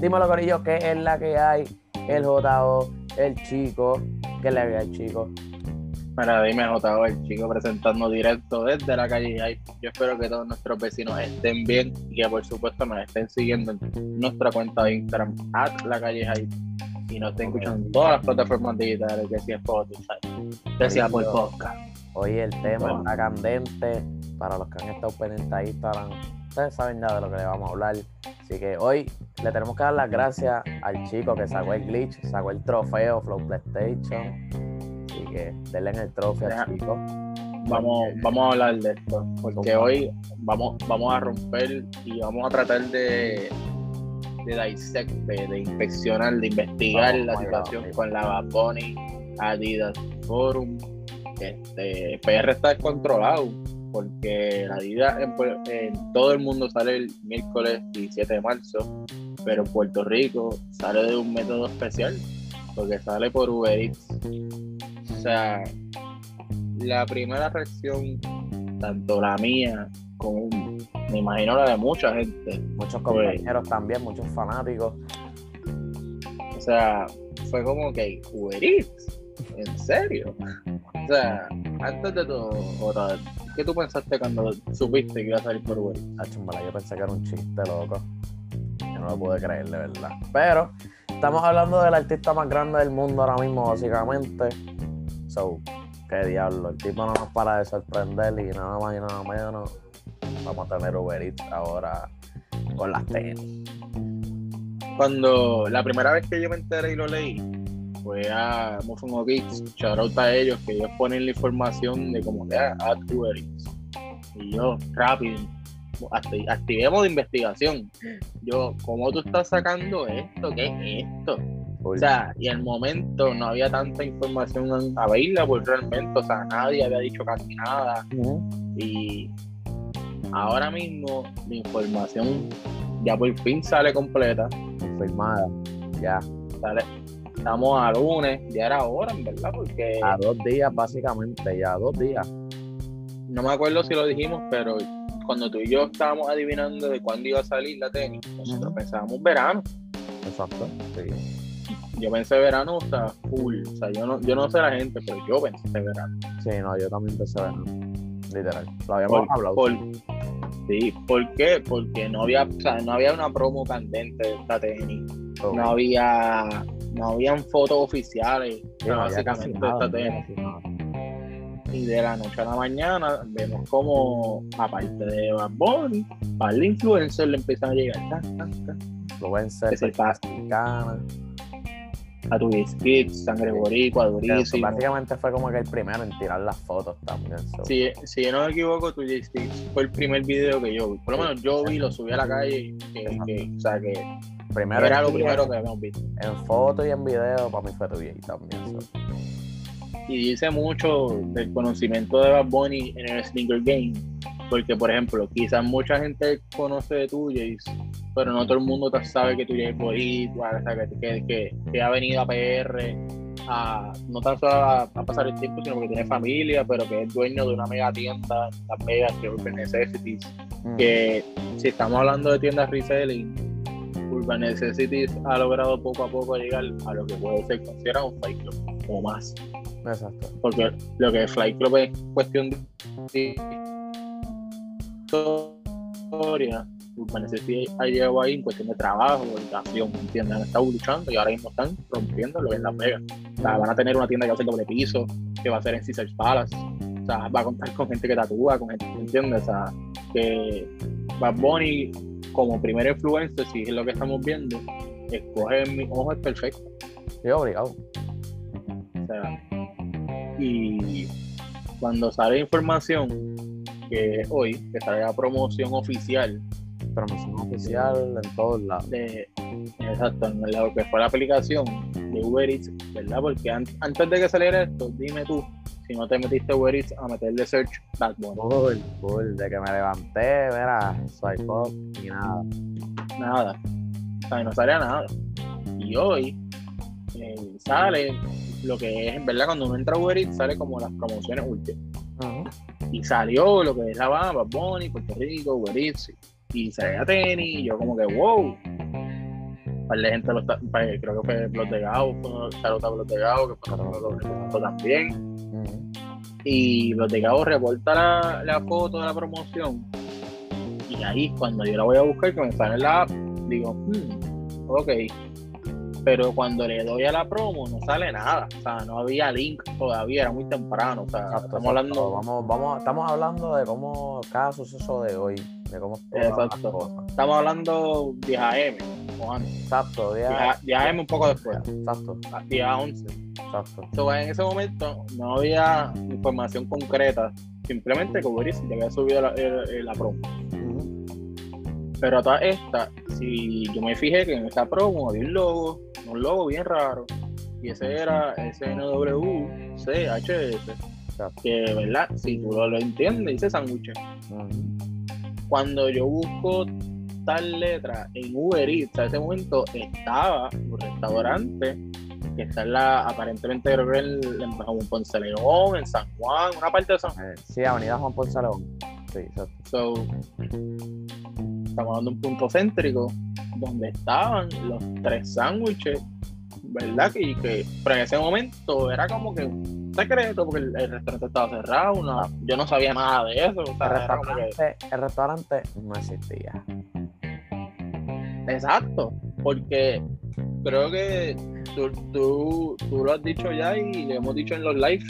Dímelo, Corillo, ¿qué es la que hay? El JO, el chico. ¿Qué es la que hay, chico? Mira, dime JO, el chico presentando directo desde la calle Hay. Yo espero que todos nuestros vecinos estén bien y que por supuesto nos estén siguiendo en nuestra cuenta de Instagram, at la calle Hay. Y nos estén escuchando en todas las plataformas digitales, que sea Spotify, que sea por podcast. Hoy el tema Bueno. está candente. Para los que han estado pendientes a Instagram, ustedes saben ya de lo que le vamos a hablar. Así que hoy le tenemos que dar las gracias al chico que sacó el glitch, sacó el trofeo Flow PlayStation. Así que denle en el trofeo al chico. Vamos, vamos a hablar de esto, porque hoy vamos, vamos a romper y vamos a tratar de, de dissect, de, de inspeccionar, de investigar Oh la situación God. con la Bad Bunny, Adidas Forum. Este, PR está descontrolado porque la Adidas en, en todo el mundo sale el miércoles 17 de marzo, pero en Puerto Rico sale de un método especial porque sale por Uber Eats. O sea, la primera reacción, tanto la mía como me imagino la de mucha gente, Muchos Güey. compañeros también, muchos fanáticos. o sea, fue como que Uber Eats, ¿en serio? O sea, antes de todo, ¿qué tú pensaste cuando supiste que iba a salir por Uber Eats? Ah, chumbala, yo pensé que era un chiste, loco. Yo no lo pude creer, de verdad. Pero estamos hablando del artista más grande del mundo ahora mismo, básicamente. So, qué diablo. El tipo no nos para de sorprender y nada más y nada menos. Vamos a tener Uber Eats ahora con las tenis. Cuando la primera vez que yo me enteré y lo leí, fue a Mufungo Geeks, shout out a ellos, que ellos ponen la información de como que ah. Y yo, rápido, acti- activemos de investigación. Yo, ¿cómo tú estás sacando esto? ¿Qué es esto? O sea, y al momento no había tanta información available realmente, o sea, nadie había dicho casi nada. Y ahora mismo la información ya por fin sale completa. Confirmada. Ya. Sale, estamos a lunes, ya era hora, en verdad, porque A dos días, básicamente, ya, dos días. no me acuerdo si lo dijimos, pero cuando tú y yo estábamos adivinando de cuándo iba a salir la tenis, nosotros Ujú. pensábamos verano. Exacto. Sí. Yo pensé verano, o sea, full. O sea, yo no, yo no sé la gente, pero yo pensé verano. Sí, no, yo también pensé verano. Literal. Lo habíamos Por- hablado. por- sí, ¿por qué? Porque no había, o sea, no había una promo candente de esta tenis. So, No había, no habían fotos oficiales, no básicamente, nada, esta. Y de la noche a la mañana vemos como, aparte de Bad Bunny, para el influencer le empiezan a llegar ta, ta, ta, Influencer, pasa mexicana. a tu Sangre Boricua, durísimo. Básicamente fue como que el primero en tirar las fotos también. so. Si, si yo no me equivoco, tu Kids fue el primer video que yo vi. Por lo menos yo vi, lo subí a la calle, que, que- o sea, que primero era lo primero que habíamos visto. En foto y en video, para mí fue tu y también. so. y dice mucho del conocimiento de Bad Bunny en el sneaker game. Porque, por ejemplo, quizás mucha gente conoce de Tuyes, pero no todo el mundo sabe que Tuyes es boricua, que, que, que- ha venido a PR, a, no tan solo a, a pasar el tiempo, sino que tiene familia, pero que es dueño de una mega tienda en Las Vegas, que es Urban Necessities. Mm. Que si estamos hablando de tiendas reselling, Urban Necessities ha logrado poco a poco llegar a lo que puede ser considerado un Fight Club o más Exacto. porque lo que es Flight Club es cuestión de historia, Urban Necessity ha llegado ahí en cuestión de trabajo, educación, ¿entiendes? Han estado luchando y ahora mismo están rompiendo lo que es Las Vegas. O sea, van a tener una tienda que va a ser doble piso, que va a ser en Caesars Palace, o sea, va a contar con gente que tatúa, con gente, ¿entiendes? O sea, que Bad Bunny, como primer influencer, si es lo que estamos viendo, escoge mi ojo es perfecto. Sí, obligado. O sea, y cuando sale información que hoy, que sale la promoción oficial Promoción oficial en todos lados. de exacto, en lo que fue la aplicación de Uber Eats, ¿verdad? Porque an- antes de que saliera esto, dime tú, si no te metiste a Eats a meterle search Bad Bunny. Full, full. De que me levanté, mira, swipe up y nada. nada. O sea, no salía nada. Y hoy eh, sale lo que es, en verdad, cuando uno entra a Uber Eats, sale como las promociones últimas. Ujú. Y salió lo que es la Bamba, Bad Bunny, Puerto Rico, Uber Eats, y salía tenis, y yo como que, wow. Gente, lo está- pa- creo que fue Blot de Gao, fue Blot de Gao, que fue uno de los representantes también. Ujú. Y Blot de Gao reporta la, la foto de la promoción. Y ahí, cuando yo la voy a buscar, que me sale en la app, digo, hmm, ok. Pero cuando le doy a la promo, no sale nada. O sea, no había link todavía, era muy temprano. O sea, Exacto, estamos hablando. Vamos, vamos, estamos hablando de cómo cada suceso de hoy, de cómo Exacto. Estamos hablando 10 AM antes. Exacto, 10 10 a- 10 AM un poco después, Exacto, a 10 a 11. exacto. So, en ese momento no había información concreta, simplemente que Eats ya había subido la, el- la promo. Pero a todas estas, si yo me fijé que en esa promo había un logo, un logo bien raro, y ese era SNWCHS, que, ¿verdad? Si tú lo, lo entiendes, dice sándwiches. Cuando yo busco letra en Uber Eats, a ese momento estaba un restaurante que está en la, aparentemente creo que en, en Ponce León, en San Juan, una parte de San Juan. Eh, Sí, Avenida Juan Ponce León. Sí, exacto. So, estamos dando un punto céntrico donde estaban los tres sándwiches, ¿verdad? Que, que, pero en ese momento era como que un secreto porque el, el restaurante estaba cerrado, no- yo no sabía nada de eso. o sea, El como que- restaurante, el restaurante no existía. Exacto, porque creo que tú, tú, tú lo has dicho ya y lo hemos dicho en los lives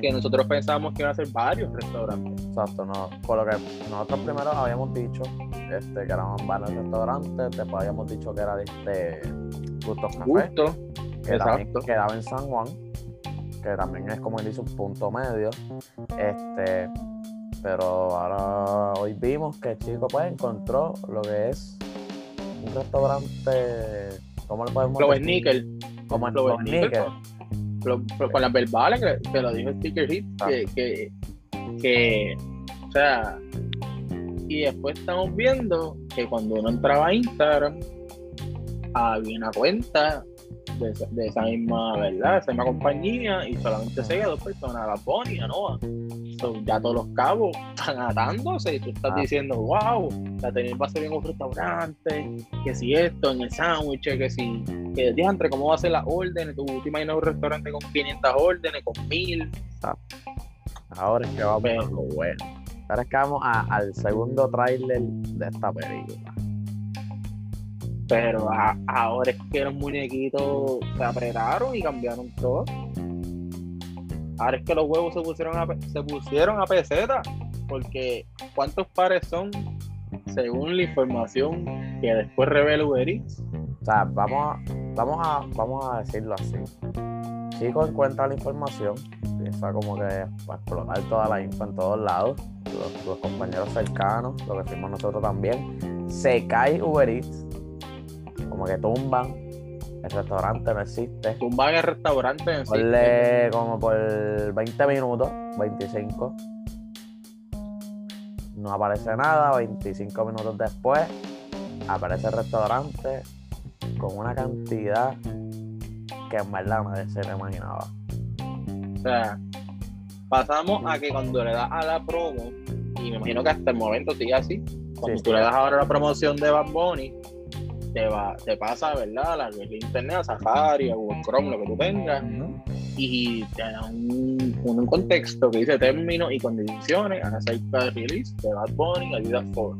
que nosotros pensábamos que iban a ser varios restaurantes. Exacto, no, por lo que nosotros primero habíamos dicho este, que eran varios restaurantes, después habíamos dicho que era de este Gustos Café, Justo, que también exacto. quedaba en San Juan, que también es como él dice un punto medio. Este, pero ahora hoy vimos que el chico pues encontró lo que es un restaurante, ¿cómo le podemos Flow Como el Flow Flo- con las verbales que, que lo dijo Sticker Hit, Ah. que, que, que, o sea, y después estamos viendo que cuando uno entraba a Instagram, había una cuenta de, esa- de esa misma, ¿verdad? Esa misma compañía y solamente seguía dos personas, la Bonnie y a Noah. So, ya todos los cabos están atándose y tú estás Ah. diciendo, wow, la tenis va a ser en un restaurante, que si esto, en el sándwich, que si, que diantre, ¿cómo va a ser las órdenes? Tú te imaginas un restaurante con 500 órdenes, con 1000, Ahora es que vamos Pero- a lo bueno. Ahora es que vamos a- al segundo tráiler de esta película. Pero a- ahora es que los muñequitos se apretaron y cambiaron todo. Ahora es que los huevos se pusieron a, se pusieron a peseta, porque ¿cuántos pares son según la información que después revela Uber Eats? O sea, vamos a, vamos a, vamos a decirlo así. Chico encuentra la información, empieza como que a explotar toda la info en todos lados, los, compañeros cercanos, lo que fuimos nosotros también. Se cae Uber Eats, como que tumban, el restaurante no existe. Tumban el restaurante en. Ponle como por 20 minutos, 25. No aparece nada, 25 minutos después aparece el restaurante con una cantidad que en verdad nadie se le imaginaba. O sea, pasamos a que cuando le das a la promo, y me imagino que hasta el momento sigue así, cuando Sí, tú sí. le das ahora la promoción de Bad Bunny, te, va, te pasa, ¿verdad? La que internet, a Safari, a Google Chrome, lo que tú tengas, y te da un, un contexto que dice términos y condiciones acerca del release de Bad Bunny Adidas Ford.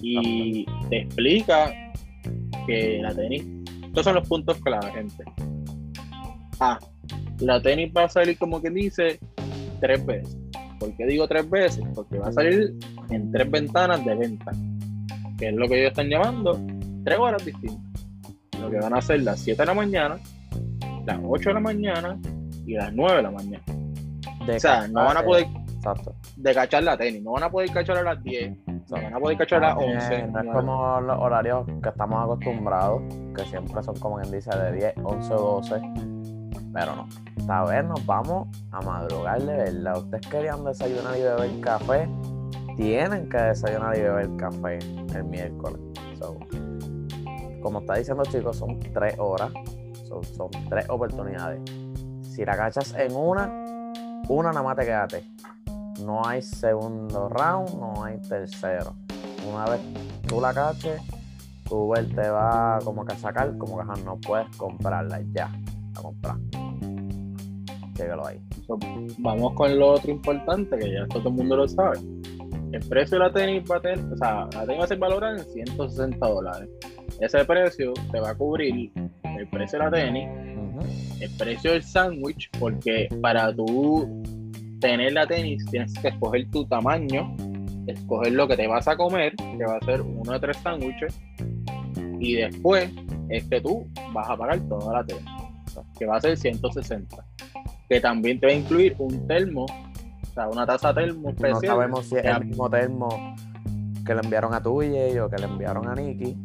Y te explica que la tenis, estos son los puntos clave, gente. A, la tenis va a salir como que dice tres veces. ¿Por qué digo tres veces? Porque va a salir en tres ventanas de venta, que es lo que ellos están llamando tres horas distintas. Lo que van a ser las 7 de la mañana, las 8 de la mañana y las 9 de la mañana. De O sea, no van a poder Exacto. de cachar la tenis, no van a poder cachar a las 10, no van a poder cachar a las 11. Eh, no es como los horarios que estamos acostumbrados, que siempre son como quien dice de 10, 11 o 12. Pero no. Esta vez nos vamos a madrugar de verdad. Ustedes querían desayunar y beber café, tienen que desayunar y beber café el miércoles. Como está diciendo chicos, son tres horas, so, son tres oportunidades. Si la cachas en una, una nada más te quedaste. No hay segundo round, no hay tercero. Una vez tú la caches, Uber te va como que a sacar, como que no puedes comprarla ya. A comprar. Ahí. Vamos con lo otro importante, que ya todo el mundo lo sabe. El precio de la tenis va a tener, o sea, la tenis va a ser valorada en 160 dólares. Ese precio te va a cubrir el precio de la tenis, el precio del sándwich, porque para tú tener la tenis tienes que escoger tu tamaño, escoger lo que te vas a comer, que va a ser uno de tres sándwiches, y después es que tú vas a pagar toda la tenis, que va a ser 160. Que también te va a incluir un termo, o sea, una taza termo No especial. sabemos si es el mismo termo que le enviaron a Tuye o que le enviaron a Nicky.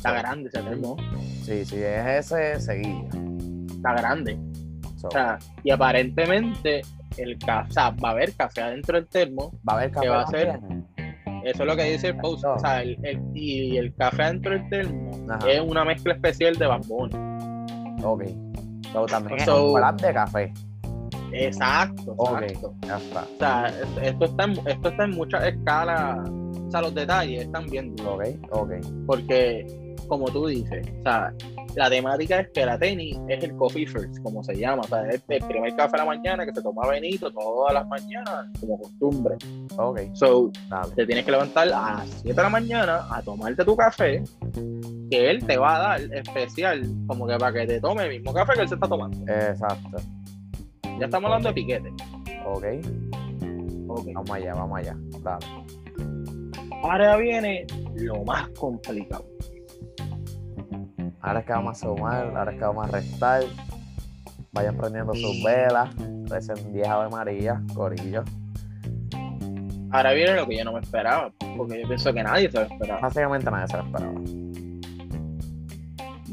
Está grande ese termo, Sí, si es ese, seguía. está grande. So, O sea, y aparentemente el café, va a haber café adentro del termo. va a haber café. va a ser-? Eso es lo que dice el post. O sea, el, el- y el café adentro del termo Ajá. es una mezcla especial de bambón. Ok. So, también So- es un plan de café. Exacto, exacto. Ya está. O sea, es- esto está, en, esto está en muchas escalas. O sea, los detalles están bien. Ok, ok. Porque, como tú dices, o sea, la temática es que la tenis es el coffee first, como se llama. O sea, es el primer café de la mañana que se toma Benito todas las mañanas, como costumbre. Ok, So, dale. te tienes que levantar a las 7 de la mañana a tomarte tu café, que él te va a dar especial, como que para que te tome el mismo café que él se está tomando. Exacto. Ya estamos hablando de piquete. Ok, Ok. vamos allá, vamos allá. Dale. Ahora viene lo más complicado. Ahora es que vamos a sumar, ahora es que vamos a restar. Vayan prendiendo sus velas. Recen 10 Ave María, Corillo. Ahora viene lo que yo no me esperaba, porque yo pienso que nadie se lo esperaba. Básicamente nadie se lo esperaba.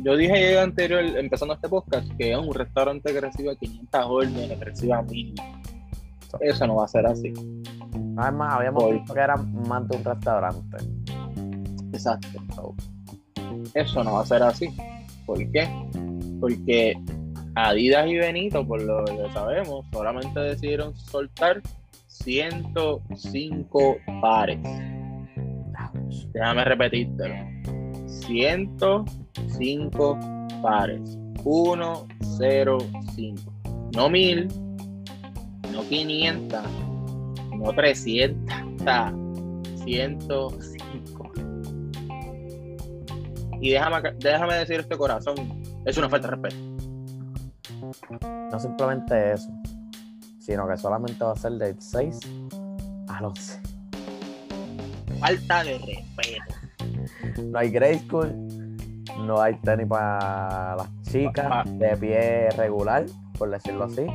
Yo dije anterior, empezando este podcast, que es un restaurante que reciba 500 órdenes, que reciba 1000. Eso no va a ser así. Además, habíamos Voy. visto que era más de un restaurante. Exacto. Eso no va a ser así. ¿Por qué? Porque Adidas y Benito, por lo que sabemos, solamente decidieron soltar 105 pares. Déjame repetírtelo. 105 pares. 105. No 1000, no 500, no 300. O sea, 105. Y déjame, déjame decir este corazón, es una falta de respeto. No simplemente eso, sino que solamente va a ser del 6 al 11. Falta de respeto. No hay grade school, no hay tenis para las chicas Ah. de pie regular, por decirlo así.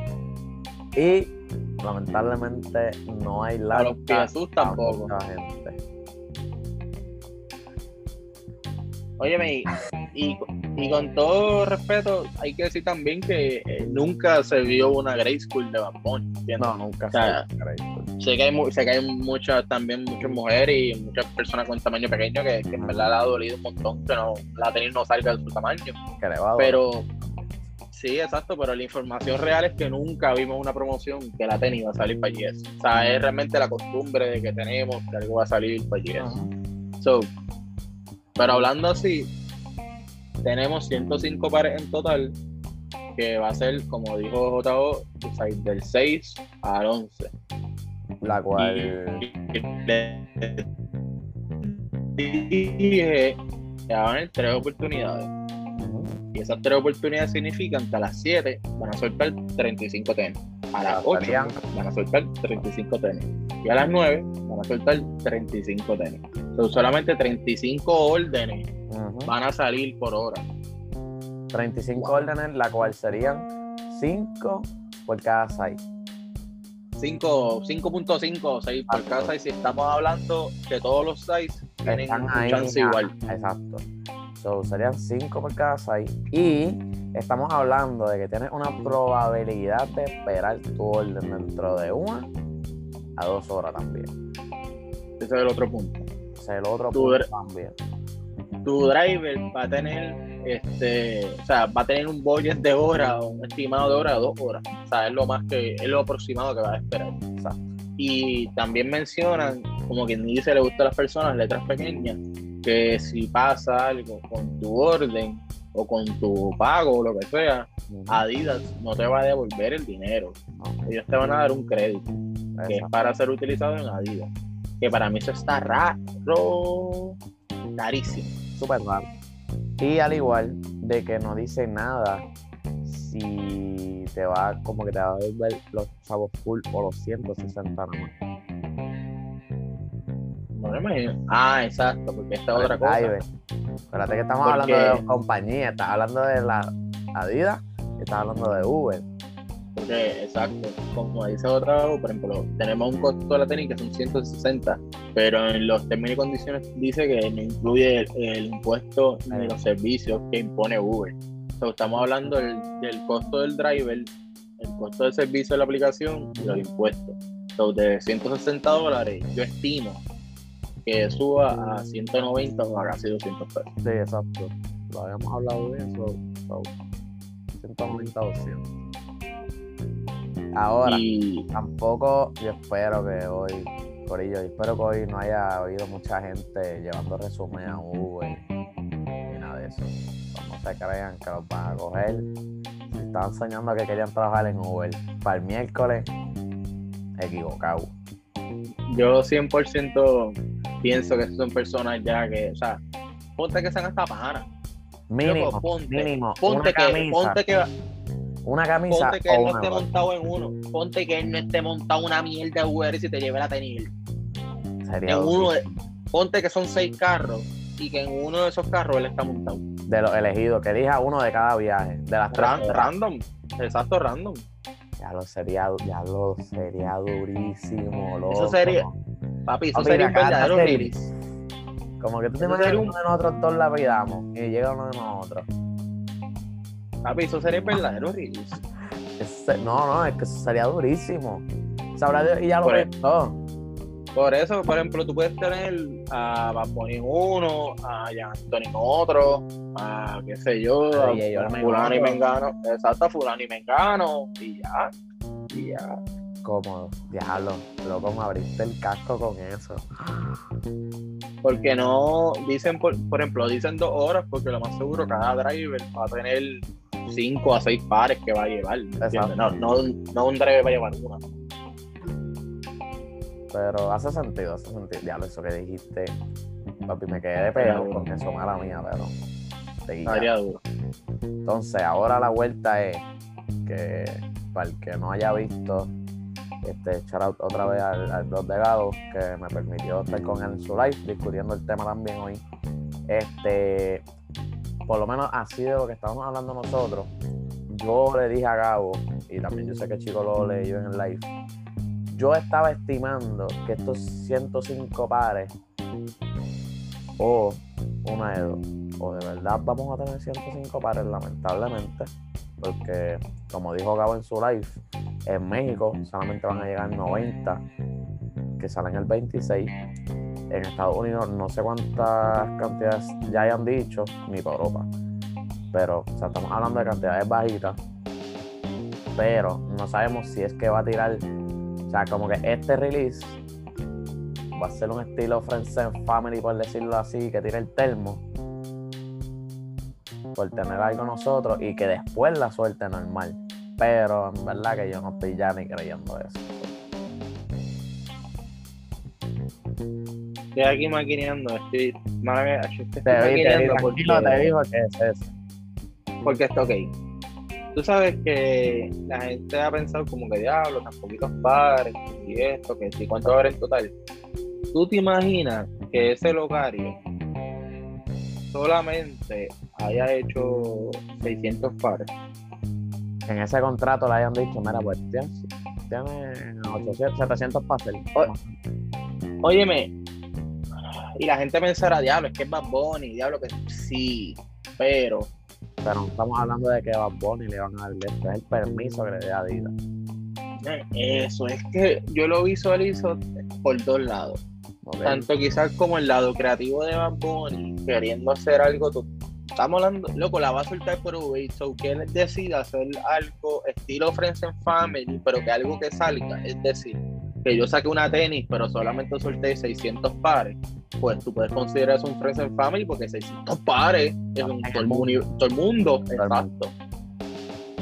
Y lamentablemente no hay A los largas piezos para tampoco. mucha gente. Óyeme, y, y, con todo respeto, hay que decir también que eh, nunca se vio una grade school de ¿entiendes? No, nunca O sea, se school. Sé que hay, sé que hay muchas, también muchas mujeres y muchas personas con tamaño pequeño que, que en verdad le ha dolido un montón que no, la tenis no salga de su tamaño. Que le va a doler. Pero, sí, exacto, pero la información real es que nunca vimos una promoción que la tenis va a salir para Yes. O sea, es realmente la costumbre de que tenemos que algo va a salir para Yes. Ajá. So, pero hablando así, tenemos 105 pares en total, que va a ser, como dijo JO, del 6 al 11. La cual. Dije que van a haber tres oportunidades. Y esas tres oportunidades significan que a las 7 van a soltar 35 tenis. A las 8 Serían- van a soltar 35 tenis. Y a las 9 van a soltar 35 tenis. Son solamente 35 órdenes van a salir por hora. 35 Wow. órdenes, la cual serían 5 por cada site. 5 5.5 o 6 por casa. Y si estamos hablando que todos los 6 tienen un chance igual. Exacto. So, serían 5 por cada site. Y estamos hablando de que tienes una probabilidad de esperar tu orden dentro de una a dos horas también. Ese es el otro punto. El otro Tu punto también. tu driver va a tener este o sea va a tener un budget de hora o un estimado de hora dos horas o sea es lo más que es lo aproximado que va a esperar Exacto. y también mencionan como quien dice le gusta a las personas letras pequeñas que si pasa algo con tu orden o con tu pago o lo que sea, Adidas no te va a devolver el dinero. Ellos te van a dar un crédito que es para ser utilizado en Adidas. Que para mí eso está raro, carísimo. Súper raro. Y al igual de que no dice nada si te va como que te va a devolver los chavos full o los 160 nomás. No me imagino. Ah, exacto, porque esta es otra cosa. Espérate que estamos hablando de compañía, estás hablando de la Adidas estás hablando de Uber. Porque, exacto, como dice otra, por ejemplo, tenemos un costo de la técnica que son 160, pero en los términos y condiciones dice que no incluye el, impuesto ni los servicios que impone Uber. estamos hablando del, costo del driver, el costo del servicio de la aplicación y los impuestos. Entonces, de 160 dólares, yo estimo que suba a 190 o a casi 200 pesos. Sí, exacto. Lo habíamos hablado de eso. 190 200. Ahora, tampoco yo espero que hoy, Corillo, yo espero que hoy no haya oído mucha gente llevando resumen a Uber ni nada de eso. No se crean que los van a coger. Si estaban soñando que querían trabajar en Uber para el miércoles, equivocado. Yo 100% pienso que son personas ya que, o sea, ponte que sean hasta panas. Mínimo, ponte, mínimo. Ponte que, ponte que una camisa. Ponte que él no esté montado en uno. Ponte que él no esté montado una mierda de Uber y se te lleve la tenil. En uno ponte que son seis carros y que en uno de esos carros él está montado. De los elegidos, que elija uno de cada viaje. De las random. Exacto, random. Ya lo sería, ya lo sería durísimo, loco. Eso sería. Papi, eso sería un verdadero. Como que tú te imaginas uno de nosotros todos la pidamos y llega uno de nosotros. Papi, eso sería verdadero No, no, es que eso sería durísimo. Sabrá y ya lo ves todo. Por eso, por ejemplo, tú puedes tener a Bad en uno, a Jan Anthony otro, a qué sé yo, a, Fulano y Mengano, exacto, a Fulano y Mengano, y ya, y ya. Cómodo, déjalo, loco, me abriste el casco con eso. Porque no, dicen, por, por ejemplo, dicen dos horas, porque lo más seguro cada driver va a tener 5 a 6 pares que va a llevar. No, no, no un driver va a llevar una. Pero hace sentido, hace sentido. Ya lo eso que dijiste, papi, me quedé de pelo porque eso mala mía, pero. Estaría duro. Entonces, ahora la vuelta es que para el que no haya visto, este, echar otra vez al, al blog de Gado, que me permitió estar con él en su live, discutiendo el tema también hoy. Este, por lo menos así de lo que estábamos hablando nosotros, yo le dije a Gabo, y también yo sé que chico lo leyó en el live, yo estaba estimando que estos 105 pares, o una de dos, o de verdad vamos a tener 105 pares, lamentablemente, porque como dijo Gabo en su live, en México solamente van a llegar 90 que salen el 26 en Estados Unidos no sé cuántas cantidades ya hayan dicho, ni por Europa. Pero estamos hablando de cantidades bajitas. Pero no sabemos si es que va a tirar. O sea, como que este release va a ser un estilo Friends Family, por decirlo así, que tire el termo. Por tener algo nosotros y que después la suerte normal. Pero en verdad que yo no estoy ya ni creyendo eso. Estoy aquí maquineando, estoy. estoy te maquineando porque, te digo que es eso. Porque está ok. Tú sabes que la gente ha pensado como que diablo, tan poquitos pares y esto, que si cuánto en total. ¿Tú te imaginas que ese locario solamente haya hecho 600 pares? En ese contrato le hayan dicho, mira, pues tienes, 800, 700 pases. Óyeme, y la gente pensará, diablo, es que es Bad Bunny, diablo, que sí, pero. Pero no estamos hablando de que Bad Bunny le van a dar esto, es el permiso que le dé a Adidas. Eso, es que yo lo visualizo por dos lados. Tanto quizás como el lado creativo de Bad Bunny, queriendo hacer algo. Estamos hablando, loco, la va a soltar por Uber, so que él decida hacer algo estilo Friends and Family, pero que algo que salga, es decir, que yo saqué una tenis, pero solamente solté 600 pares, pues tú puedes considerar eso un Friends and Family porque 600 pares es un, todo, el mundo, todo el mundo. Exacto.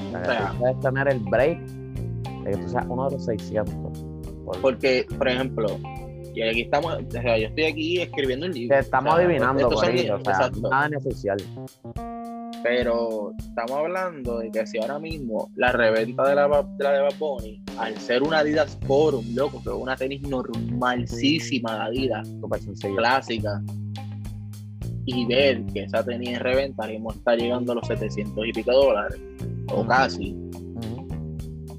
O sea, puedes tener el break de que tú seas uno de los 600. Porque, por ejemplo, y aquí estamos, o sea, yo estoy aquí escribiendo un libro. estamos adivinando, por eso, o sea, nada en oficial. Pero estamos hablando de que si ahora mismo la reventa de la de, la de Bad Bunny, al ser una Adidas Forum, loco, que es una tenis normalísima de Adidas, clásica, y ver que esa tenis en reventa mismo está llegando a los 700 y pico dólares, o casi.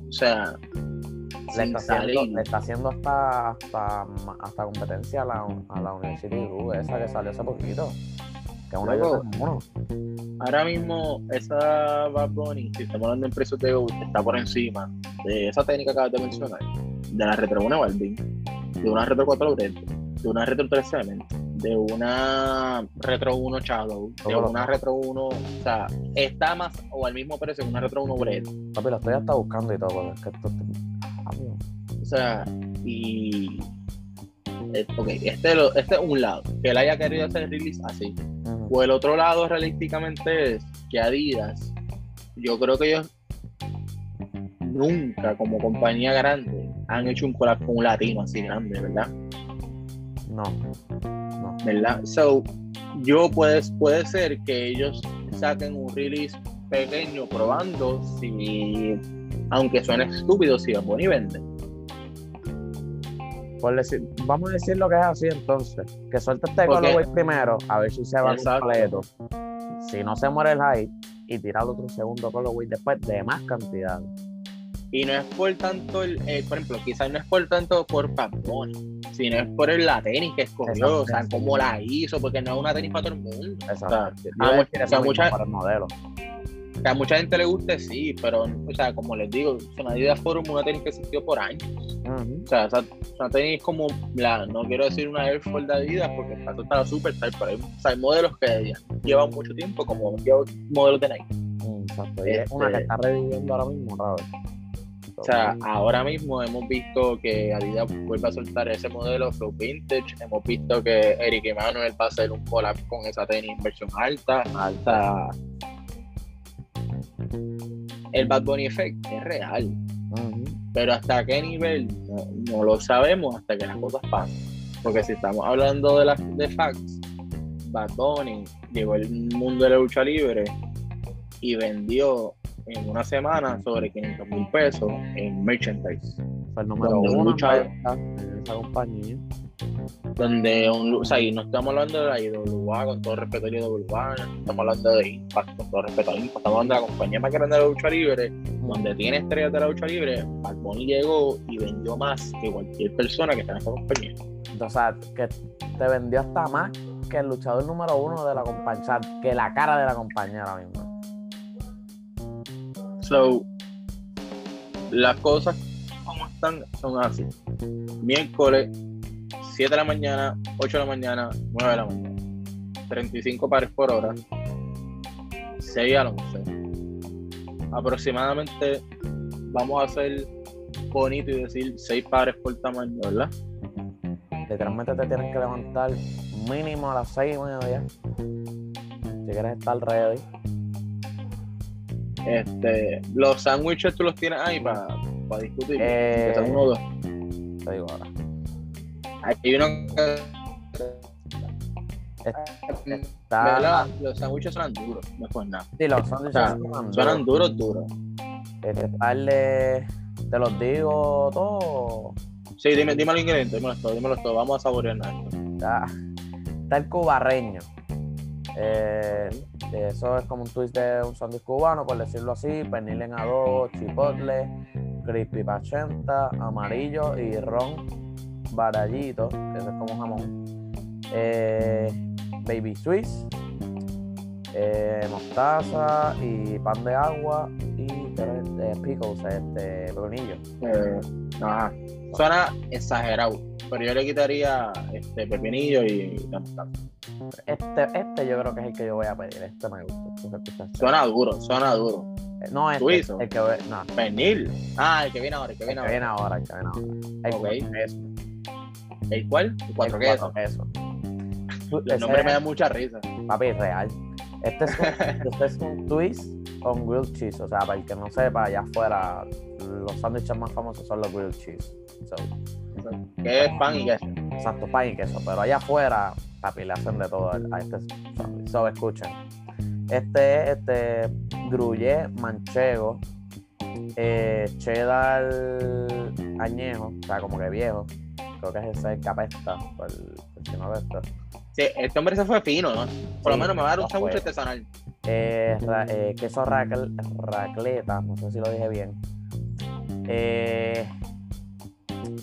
O sea, le está, haciendo, le está, haciendo, hasta, hasta, hasta competencia a la, a la University esa que salió hace poquito. Que es una Luego, Ahora mismo, esa Bad Bunny, si estamos hablando en precios de está por encima de esa técnica que acabas de mencionar, de la Retro 1 Balvin, de una Retro 4 Bread, de una Retro 3 Cement, de una Retro 1 Shadow, de una Retro 1, o sea, está más o al mismo precio que una Retro 1 Bread. Papi, lo estoy hasta buscando y todo, es que esto, o sea, y. Eh, ok, este, este es un lado, que él haya querido hacer release así. O el otro lado, realísticamente, es que Adidas, yo creo que ellos nunca, como compañía grande, han hecho un collab con un latino así grande, ¿verdad? No. no. ¿Verdad? So, yo puedes, puede ser que ellos saquen un release pequeño probando si, aunque suene estúpido, si va y vende decir, vamos a decir lo que es así entonces. Que suelte este colorway primero, a ver si se va completo. Si no se muere el high, y tirar otro segundo colorway después de más cantidad. Y no es por tanto, el, eh, por ejemplo, quizás no es por tanto por Pamboni, sino es por el, la tenis que escogió, o sea, cómo la hizo, porque no es una tenis para todo el mundo. Exacto. O sea, muchas, que a mucha gente le guste, sí, pero, o sea, como les digo, Adidas Forum una tenis que existió por años. O sea, esa, una tenis como, la, no quiero decir una Air Force de Adidas porque está súper tal, pero hay, o sea, hay, modelos que llevan mucho tiempo, como modelos de Nike. exacto, y es una que este está reviviendo ahora mismo, ¿sabes? O sea, ahora mismo hemos visto que Adidas vuelve a soltar ese modelo Flow Vintage. Hemos visto que Eric Emanuel va a hacer un collab con esa tenis versión alta. Alta el Bad Bunny Effect es real. Pero hasta qué nivel no, lo sabemos hasta que las cosas pasen. Porque si estamos hablando de las de facts, Bad Bunny llegó al mundo de la lucha libre y vendió en una semana sobre 500 mil pesos en merchandise. Fue el número uno en esa compañía donde un, o sea, y no estamos hablando de la IWA con todo respeto a la IWA, no estamos hablando de Impact con todo respeto a Impact, estamos hablando de la compañía más grande de la lucha libre, donde tiene estrellas de la lucha libre, Bad llegó y vendió más que cualquier persona que está en esta compañía. O sea, que te vendió hasta más que el luchador número uno de la compañía, o sea, que la cara de la compañía ahora mismo. So, las cosas como están son así. Miércoles 7 de la mañana, 8 de la mañana, 9 de la mañana. 35 pares por hora. 6 al 11. Aproximadamente vamos a hacer bonito y decir 6 pares por tamaño, ¿verdad? Literalmente te tienes que levantar mínimo a las 6 y media. Si quieres estar ready. Este, los sándwiches tú los tienes ahí para discutir. Eh, uno o dos. Te digo ahora. Hay uno que. Está... Los sándwiches suenan duros, no es por nada. Sí, los sándwiches suenan, duros, duros. Este, darle, te los digo todo. Sí, dime, dime los ingredientes, dímelo todo, dímelo todo. Vamos a saborear esto. Está, está el cubarreño. Eh, eso es como un twist de un sándwich cubano, por decirlo así. Pernil en adobo, chipotle, crispy pachenta, amarillo y ron barallito, que eso es como jamón, eh, baby swiss, eh, mostaza y pan de agua y eh, pickles, este, pepinillo. Eh, ajá. Suena exagerado, pero yo le quitaría este pepinillo y la mostaza. Este, este yo creo que es el que yo voy a pedir, este me gusta. Suena duro, suena duro. No, este, Suizo. el que, no, Pernil. Ah, el que viene ahora, el que el viene que ahora. viene ahora, el que viene ahora. El. ¿El cuál? El cuatro El quesos. Los Ese nombres me dan mucha risa. Papi, real. Este es, un, este es un twist con grilled cheese. O sea, para el que no sepa, allá afuera los sándwiches más famosos son los grilled cheese. So, ¿Qué es pan y queso? exacto, pan y queso. Pero allá afuera, papi, le hacen de todo a este sándwich. So, escuchen. Este es este gruyé manchego, eh, cheddar añejo, o sea, como que viejo. Creo que es ese que apesta por, por no de esto. Sí, este hombre se fue fino, ¿no? Por lo menos me va a dar un sándwich artesanal. Eh, ra- eh, queso racl- racleta, no sé si lo dije bien. Eh,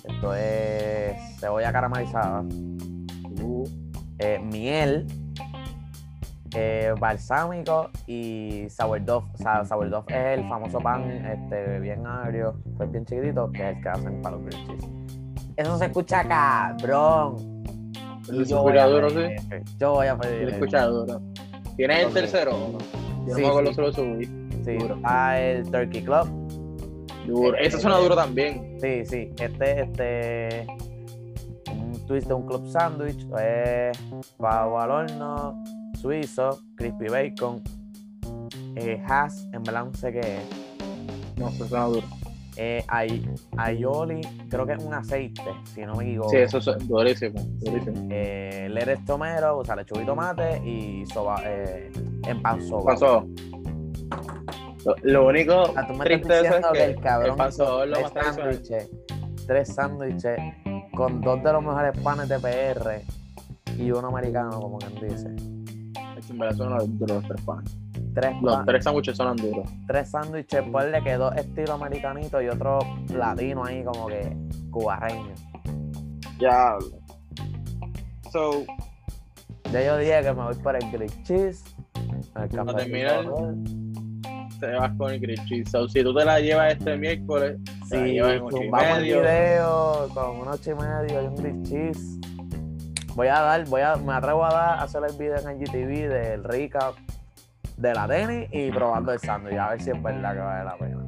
esto es cebolla caramelizada, Uh, eh, miel, eh, balsámico y sourdough. O sea, sourdough es el famoso pan este, bien agrio, pues bien chiquitito, que es el que hacen para los grilled cheese. Eso se escucha cabrón. Y yo voy a pedir sí. ese. Yo voy a Yo pedir lo he ese. escuchado duro. ¿Tienes el tercero? Yo Sí, no me acuerdo subí. Sí, Duro. está el Turkey Club. Duro. Eh, Eso suena eh, duro también. Sí, sí. Este, este. Un twist de un club sandwich. Es pavo al horno, suizo, crispy bacon, eh, hash, en verdad no sé qué es. No, suena duro. Eh, ay- aioli, creo que es un aceite, si no me equivoco. Sí, eso es durísimo. Durísimo. Eh, lettuce tomero, o sea, lechuga y tomate y soba, eh, en pan soba. Pasó. Lo, lo único O sea, tú me triste estás de eso es diciendo que que el cabrón el pan es lo tres más sándwiches, tres sándwiches con dos de los mejores panes de PR y uno americano, como quien dice. En verdad suenan duros los tres panes. Tres, Los tres sándwiches suenan duros. tres sándwiches, ponle que dos estilo americanito y otro latino ahí como que cubareño. Ya. So, Ya yo dije que me voy por el grilled cheese, el café terminar, te vas con el grilled cheese. So, si tú te la llevas este miércoles, te la Sí, llevas en ocho y medio. video con un ocho y medio y un grilled cheese. Voy a dar, voy a, me atrevo a dar, a hacer el video en el GTV del recap de la tenis y probando el sándwich, a ver si es verdad que vale la pena.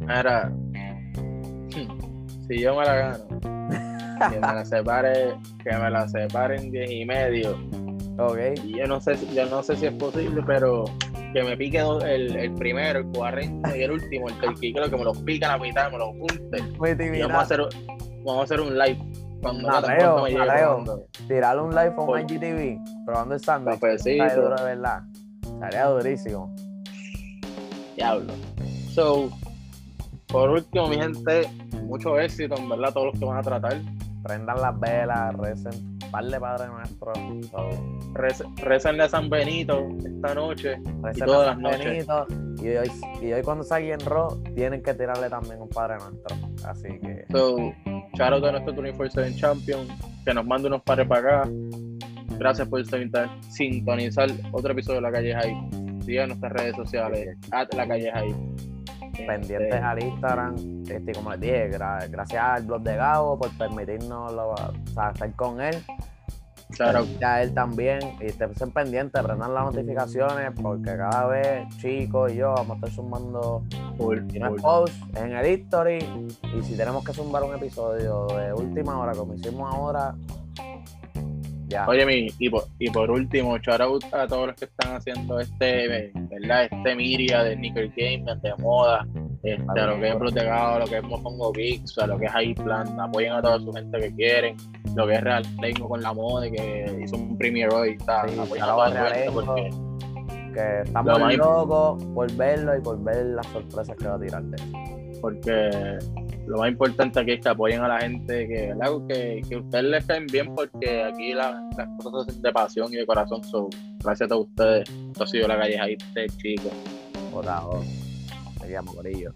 Mira, si yo me la gano, que me la separe, que me la separen diez y medio. Ok, Y yo no sé, si- yo no sé si es posible, pero que me pique el, el primero, el cuarenta y el último, el turkey, creo que me los pica a la mitad, me los junte. muy Y vamos a hacer, vamos a hacer un live cuando, me llegue probando. Tirarle un live con Por- un IGTV probando el sándwich. Está duro de verdad. Estaría durísimo. Diablo. So, por último, mi gente, mucho éxito, en verdad, todos los que van a tratar. Prendan las velas, recen. Par de Padre Nuestro. So, Reza- Rezanle a San Benito esta noche. recen todas a las San noches. Benito, Y hoy, y hoy cuando salga en Raw, tienen que tirarle también un Padre Nuestro. Así que, So, shout out a nuestro 24-7 Champion, que nos mande unos pares para acá. Gracias por sintonizar- otro episodio de La Calle Hype. Sigan nuestras redes sociales, at La Calle Hype. pendientes Este, al Instagram. Este, como les dije, gra- gracias al blog de Gabo por permitirnos lo- o sea, estar con él. shout out. Ya él también. Y estén pendientes, prendan las notificaciones porque cada vez Chico y yo vamos a estar sumando Full, si no full. es post en el history. Y si tenemos que zumbar un episodio de última hora, como hicimos ahora, ya. Oye, mi, y, por, y por último, shout out a todos los que están haciendo este, ¿verdad? Este Miria de Nickel Game, de moda, este, a lo que es Protegado, a lo que es Mofongo Geeks, a lo que es iPlan, apoyen a toda su gente que quieren, lo que es Realismo con la moda, que hizo un premier hoy, está, Sí, apoyen a toda su gente porque que estamos locos por verlo y por ver las sorpresas que va a tirar de él. porque lo más importante aquí es que apoyen a la gente, que, que, que ustedes les caen bien, porque aquí la- las cosas de pasión y de corazón. So, gracias a ustedes. Esto ha sido la calle ahí, chicos. Botado. Seguíamos, Corillo.